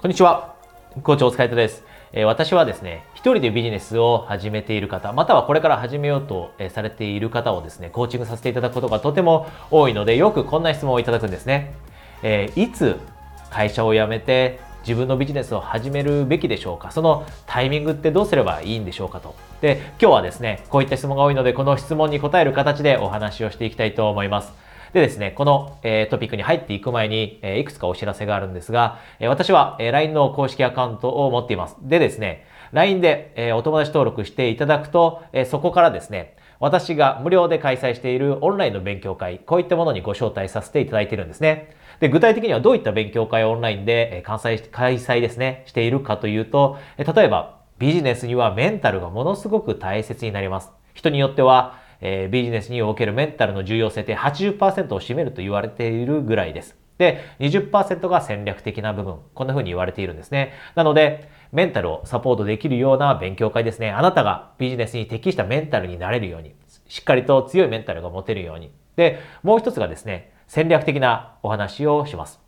こんにちは。コーチお疲れ様です。え私はですね、一人でビジネスを始めている方、またはこれから始めようとされている方をですね、コーチングさせていただくことがとても多いので、よくこんな質問をいただくんですね。えいつ会社を辞めて自分のビジネスを始めるべきでしょうかそのタイミングってどうすればいいんでしょうかと。で、今日はですね、こういった質問が多いので、この質問に答える形でお話をしていきたいと思います。でですね、この、えー、トピックに入っていく前に、えー、いくつかお知らせがあるんですが、えー、私は、えー、LINE の公式アカウントを持っています。でですね、LINE で、えー、お友達登録していただくと、えー、そこからですね、私が無料で開催しているオンラインの勉強会、こういったものにご招待させていただいているんですね。で、具体的にはどういった勉強会をオンラインで開催開催ですね、しているかというと、例えば、ビジネスにはメンタルがものすごく大切になります。人によっては、えー、ビジネスにおけるメンタルの重要性って80%を占めると言われているぐらいです。で、20%が戦略的な部分。こんな風に言われているんですね。なので、メンタルをサポートできるような勉強会ですね。あなたがビジネスに適したメンタルになれるように、しっかりと強いメンタルが持てるように。で、もう一つがですね、戦略的なお話をします。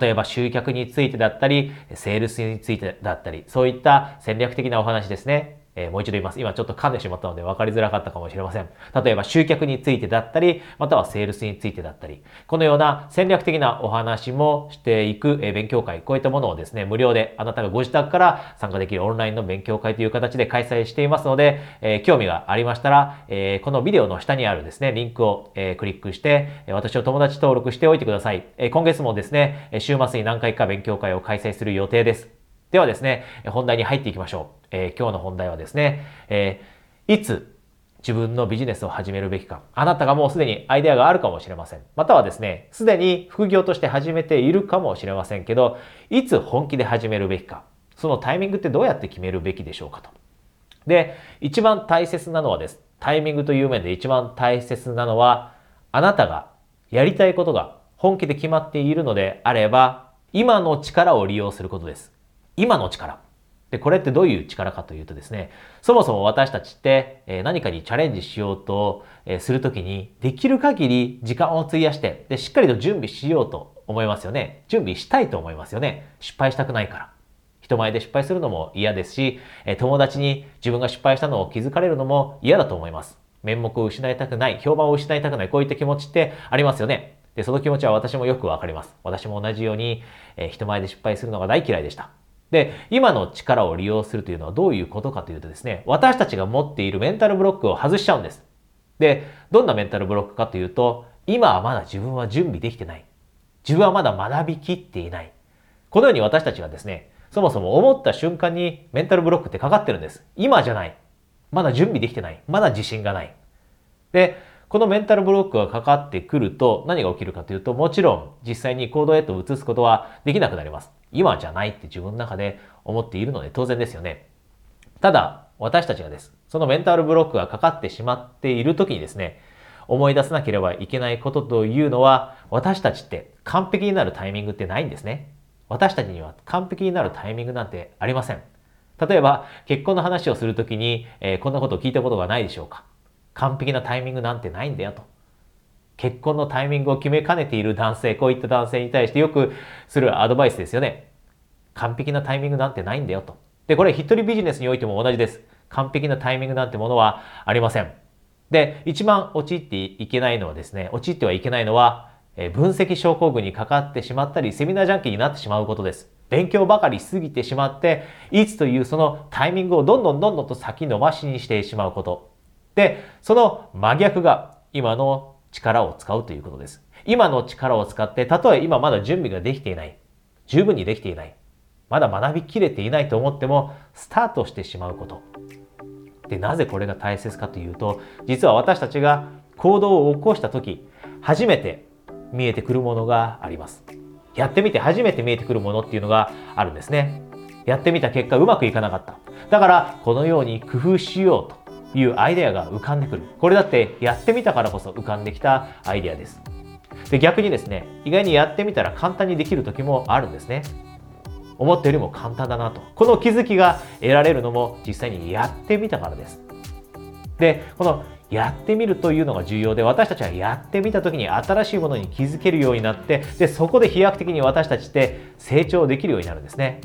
例えば集客についてだったり、セールスについてだったり、そういった戦略的なお話ですね。えー、もう一度言います。今ちょっと噛んでしまったので分かりづらかったかもしれません。例えば集客についてだったり、またはセールスについてだったり、このような戦略的なお話もしていく、えー、勉強会、こういったものをですね、無料であなたがご自宅から参加できるオンラインの勉強会という形で開催していますので、えー、興味がありましたら、えこのビデオの下にあるですね、リンクを、えクリックして、私を友達登録しておいてください。え今月もですね、週末に何回か勉強会を開催する予定です。ではですね、本題に入っていきましょう。えー、今日の本題はですね、えー、いつ自分のビジネスを始めるべきか。あなたがもうすでにアイデアがあるかもしれません。またはですね、すでに副業として始めているかもしれませんけど、いつ本気で始めるべきか。そのタイミングってどうやって決めるべきでしょうかと。で、一番大切なのはです。タイミングという面で一番大切なのは、あなたがやりたいことが本気で決まっているのであれば、今の力を利用することです。今の力。で、これってどういう力かというとですね、そもそも私たちって、え何かにチャレンジしようと、えするときに、できる限り時間を費やして、で、しっかりと準備しようと思いますよね。準備したいと思いますよね。失敗したくないから。人前で失敗するのも嫌ですし、え友達に自分が失敗したのを気づかれるのも嫌だと思います。面目を失いたくない、評判を失いたくない、こういった気持ちってありますよね。で、その気持ちは私もよくわかります。私も同じように、え人前で失敗するのが大嫌いでした。で、今の力を利用するというのはどういうことかというとですね、私たちが持っているメンタルブロックを外しちゃうんです。で、どんなメンタルブロックかというと、今はまだ自分は準備できてない。自分はまだ学びきっていない。このように私たちはですね、そもそも思った瞬間にメンタルブロックってかかってるんです。今じゃない。まだ準備できてない。まだ自信がない。で、このメンタルブロックがかかってくると何が起きるかというと、もちろん実際に行動へと移すことはできなくなります。今じゃないって自分の中で思っているので当然ですよね。ただ、私たちがです。そのメンタルブロックがかかってしまっている時にですね、思い出さなければいけないことというのは、私たちって完璧になるタイミングってないんですね。私たちには完璧になるタイミングなんてありません。例えば、結婚の話をするときに、えー、こんなことを聞いたことがないでしょうか。完璧なタイミングなんてないんだよと。結婚のタイミングを決めかねている男性、こういった男性に対してよくするアドバイスですよね。完璧なタイミングなんてないんだよと。で、これ一人ビジネスにおいても同じです。完璧なタイミングなんてものはありません。で、一番陥っていけないのはですね、陥ってはいけないのは、え分析症候群にかかってしまったり、セミナージャンキーになってしまうことです。勉強ばかりしすぎてしまって、いつというそのタイミングをどんどんどんどんと先延ばしにしてしまうこと。で、その真逆が今の力を使うということです。今の力を使って、たとえ今まだ準備ができていない、十分にできていない、まだ学びきれていないと思っても、スタートしてしまうこと。で、なぜこれが大切かというと、実は私たちが行動を起こした時、初めて見えてくるものがあります。やってみて初めて見えてくるものっていうのがあるんですね。やってみた結果うまくいかなかった。だから、このように工夫しようと。いうアイデアが浮かんでくる。これだってやってみたからこそ浮かんできたアイデアです。で逆にですね、意外にやってみたら簡単にできる時もあるんですね。思ったよりも簡単だなと。この気づきが得られるのも実際にやってみたからです。で、このやってみるというのが重要で私たちはやってみた時に新しいものに気づけるようになってでそこで飛躍的に私たちって成長できるようになるんですね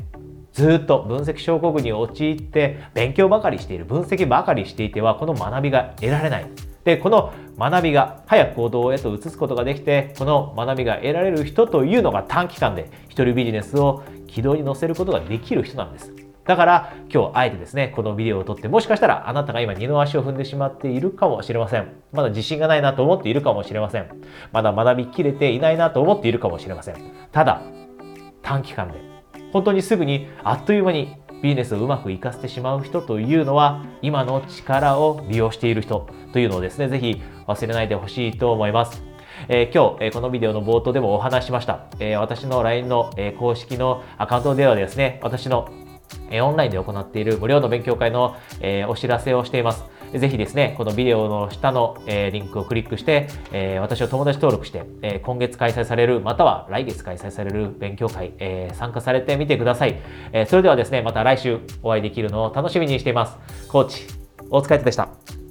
ずっと分析症候群に陥って勉強ばかりしている分析ばかりしていてはこの学びが得られない。でこの学びが早く行動へと移すことができてこの学びが得られる人というのが短期間で一人ビジネスを軌道に乗せることができる人なんです。だから今日あえてですねこのビデオを撮ってもしかしたらあなたが今二の足を踏んでしまっているかもしれません。まだ自信がないなと思っているかもしれません。まだ学びきれていないなと思っているかもしれません。ただ短期間で本当にすぐにあっという間にビジネスをうまくいかせてしまう人というのは今の力を利用している人というのをですね、ぜひ忘れないでほしいと思います。えー、今日、えー、このビデオの冒頭でもお話しました。えー、私の LINE の、え公式のアカウントではですね、私のえオンラインで行っている無料の勉強会の、えお知らせをしています。ぜひですね、このビデオの下の、えリンクをクリックして、え私を友達登録して、え今月開催される、または来月開催される勉強会、え参加されてみてください、えそれではですね、また来週お会いできるのを楽しみにしています。コーチ、大塚でした。